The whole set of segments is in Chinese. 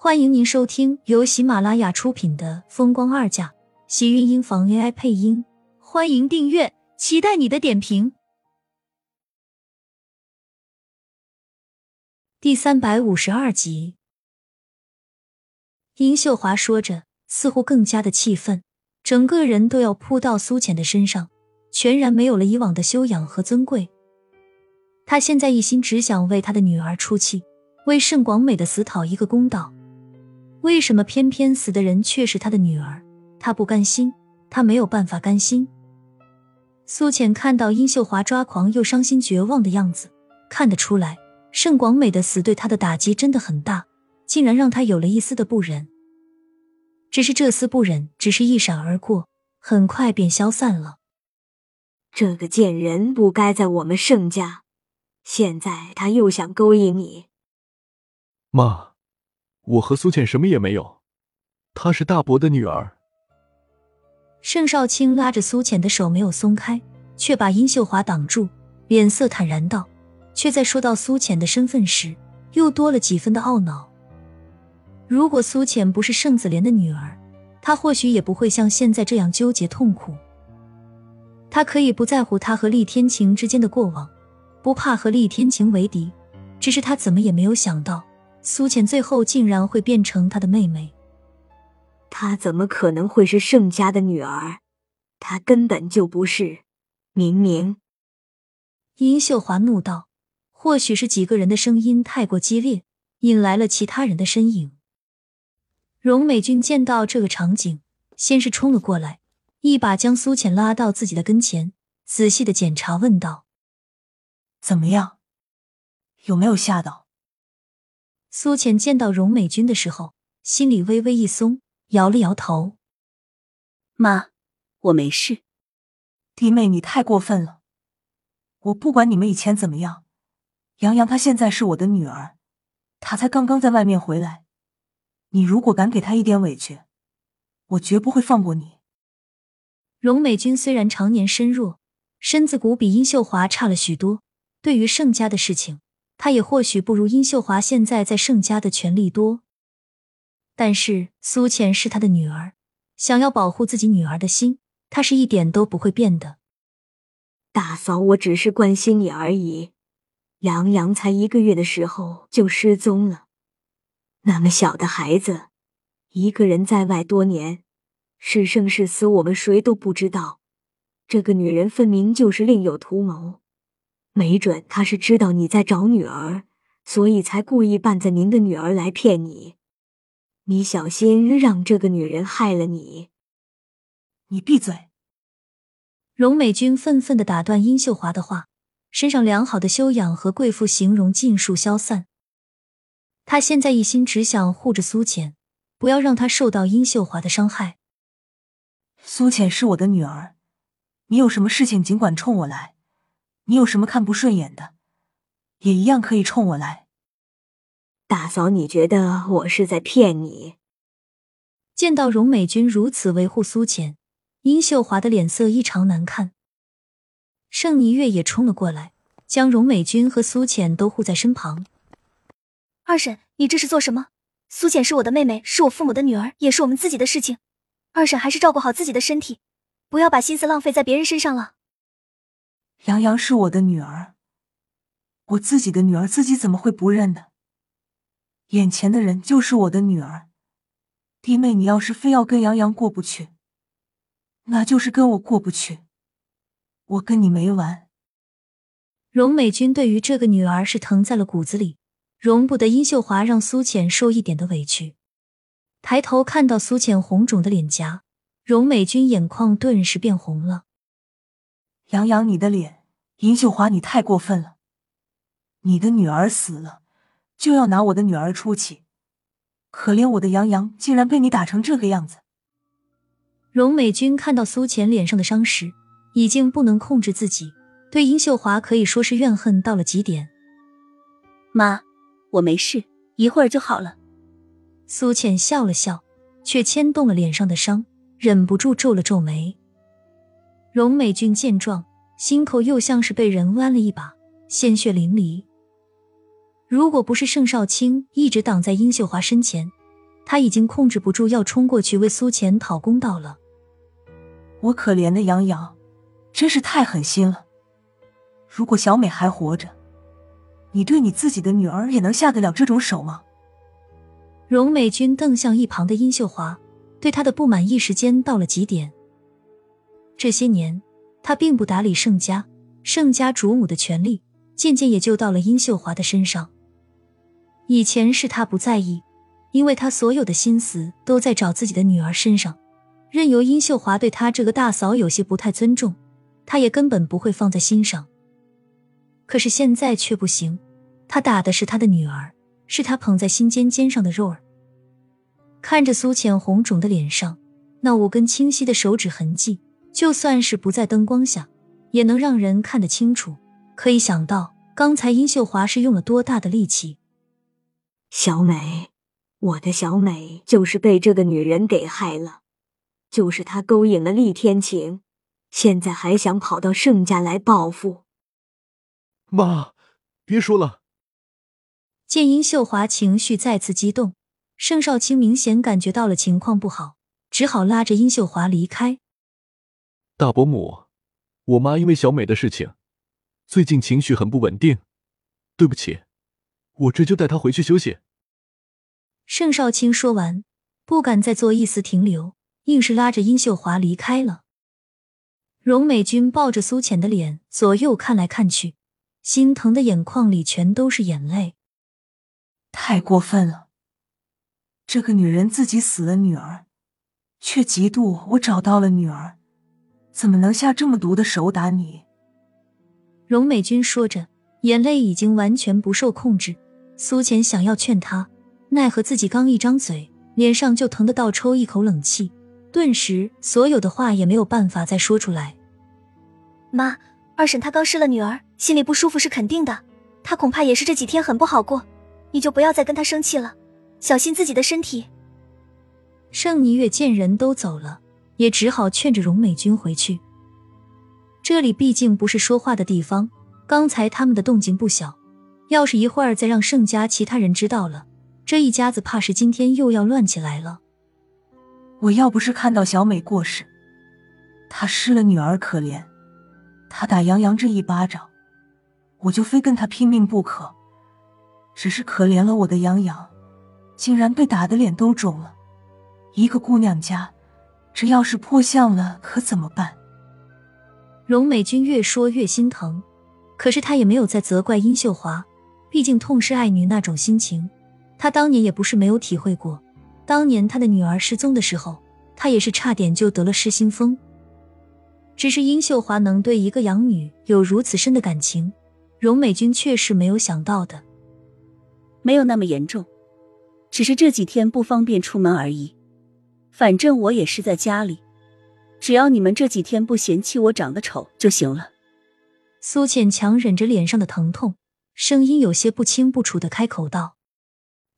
欢迎您收听由喜马拉雅出品的《风光二嫁》，喜运音房 AI 配音。欢迎订阅，期待你的点评。第三百五十二集，殷秀华说着，似乎更加的气愤，整个人都要扑到苏浅的身上，全然没有了以往的修养和尊贵。他现在一心只想为他的女儿出气，为盛广美的死讨一个公道。为什么偏偏死的人却是他的女儿？他不甘心，他没有办法甘心。苏浅看到殷秀华抓狂又伤心绝望的样子，看得出来，盛广美的死对他的打击真的很大，竟然让他有了一丝的不忍。只是这丝不忍只是一闪而过，很快便消散了。这个贱人不该在我们盛家，现在他又想勾引你，妈。我和苏浅什么也没有，她是大伯的女儿。盛少卿拉着苏浅的手没有松开，却把殷秀华挡住，脸色坦然道，却在说到苏浅的身份时，又多了几分的懊恼。如果苏浅不是盛子莲的女儿，他或许也不会像现在这样纠结痛苦。他可以不在乎他和厉天晴之间的过往，不怕和厉天晴为敌，只是他怎么也没有想到。苏浅最后竟然会变成他的妹妹，她怎么可能会是盛家的女儿？她根本就不是！明明，殷秀华怒道：“或许是几个人的声音太过激烈，引来了其他人的身影。”荣美君见到这个场景，先是冲了过来，一把将苏浅拉到自己的跟前，仔细的检查，问道：“怎么样？有没有吓到？”苏浅见到荣美君的时候，心里微微一松，摇了摇头：“妈，我没事。弟妹，你太过分了！我不管你们以前怎么样，杨洋她现在是我的女儿，她才刚刚在外面回来，你如果敢给她一点委屈，我绝不会放过你。”荣美君虽然常年身弱，身子骨比殷秀华差了许多，对于盛家的事情。他也或许不如殷秀华现在在盛家的权力多，但是苏浅是他的女儿，想要保护自己女儿的心，他是一点都不会变的。大嫂，我只是关心你而已。杨洋才一个月的时候就失踪了，那么小的孩子，一个人在外多年，是生是死，我们谁都不知道。这个女人分明就是另有图谋。没准他是知道你在找女儿，所以才故意扮着您的女儿来骗你。你小心让这个女人害了你。你闭嘴！荣美君愤愤的打断殷秀华的话，身上良好的修养和贵妇形容尽数消散。她现在一心只想护着苏浅，不要让她受到殷秀华的伤害。苏浅是我的女儿，你有什么事情尽管冲我来。你有什么看不顺眼的，也一样可以冲我来。大嫂，你觉得我是在骗你？见到荣美君如此维护苏浅，殷秀华的脸色异常难看。盛霓月也冲了过来，将荣美君和苏浅都护在身旁。二婶，你这是做什么？苏浅是我的妹妹，是我父母的女儿，也是我们自己的事情。二婶还是照顾好自己的身体，不要把心思浪费在别人身上了。杨洋是我的女儿，我自己的女儿自己怎么会不认呢？眼前的人就是我的女儿，弟妹，你要是非要跟杨洋过不去，那就是跟我过不去，我跟你没完。荣美君对于这个女儿是疼在了骨子里，容不得殷秀华让苏浅受一点的委屈。抬头看到苏浅红肿的脸颊，荣美君眼眶顿时变红了。杨洋，你的脸，殷秀华，你太过分了！你的女儿死了，就要拿我的女儿出气，可怜我的杨洋，竟然被你打成这个样子。荣美君看到苏浅脸上的伤时，已经不能控制自己，对殷秀华可以说是怨恨到了极点。妈，我没事，一会儿就好了。苏浅笑了笑，却牵动了脸上的伤，忍不住皱了皱眉。荣美君见状，心口又像是被人剜了一把，鲜血淋漓。如果不是盛少卿一直挡在殷秀华身前，他已经控制不住要冲过去为苏浅讨公道了。我可怜的杨洋，真是太狠心了。如果小美还活着，你对你自己的女儿也能下得了这种手吗？荣美君瞪向一旁的殷秀华，对她的不满一时间到了极点。这些年，他并不打理盛家，盛家主母的权利渐渐也就到了殷秀华的身上。以前是他不在意，因为他所有的心思都在找自己的女儿身上。任由殷秀华对他这个大嫂有些不太尊重，他也根本不会放在心上。可是现在却不行，他打的是他的女儿，是他捧在心尖尖上的肉儿。看着苏浅红肿的脸上那五根清晰的手指痕迹，就算是不在灯光下，也能让人看得清楚。可以想到刚才殷秀华是用了多大的力气。小美，我的小美就是被这个女人给害了。就是她勾引了厉天晴，现在还想跑到盛家来报复。妈，别说了。见殷秀华情绪再次激动，盛少卿明显感觉到了情况不好，只好拉着殷秀华离开。大伯母，我妈因为小美的事情，最近情绪很不稳定。对不起，我这就带她回去休息。盛少卿说完，不敢再做一丝停留。硬是拉着殷秀华离开了。荣美君抱着苏浅的脸，左右看来看去，心疼的眼眶里全都是眼泪。太过分了！这个女人自己死了女儿，却嫉妒我找到了女儿，怎么能下这么毒的手打你？荣美君说着，眼泪已经完全不受控制。苏浅想要劝她，奈何自己刚一张嘴，脸上就疼得倒抽一口冷气。顿时，所有的话也没有办法再说出来。妈，二婶她刚失了女儿，心里不舒服是肯定的，她恐怕也是这几天很不好过。你就不要再跟她生气了，小心自己的身体。盛霓月见人都走了，也只好劝着荣美君回去。这里毕竟不是说话的地方，刚才他们的动静不小，要是一会儿再让盛家其他人知道了，这一家子怕是今天又要乱起来了。我要不是看到小美过世，她失了女儿可怜，她打杨洋这一巴掌，我就非跟她拼命不可。只是可怜了我的杨洋，竟然被打的脸都肿了。一个姑娘家，这要是破相了，可怎么办？荣美君越说越心疼，可是她也没有再责怪殷秀华，毕竟痛失爱女那种心情，她当年也不是没有体会过。当年她的女儿失踪的时候，她也是差点就得了失心疯。只是殷秀华能对一个养女有如此深的感情，荣美君却是没有想到的。没有那么严重，只是这几天不方便出门而已。反正我也是在家里，只要你们这几天不嫌弃我长得丑就行了。苏浅强忍着脸上的疼痛，声音有些不清不楚的开口道。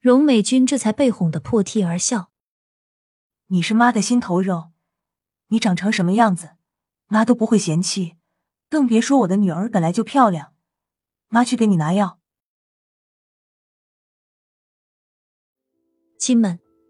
荣美君这才被哄得破涕而笑。你是妈的心头肉，你长成什么样子，妈都不会嫌弃，更别说我的女儿本来就漂亮。妈去给你拿药。亲们，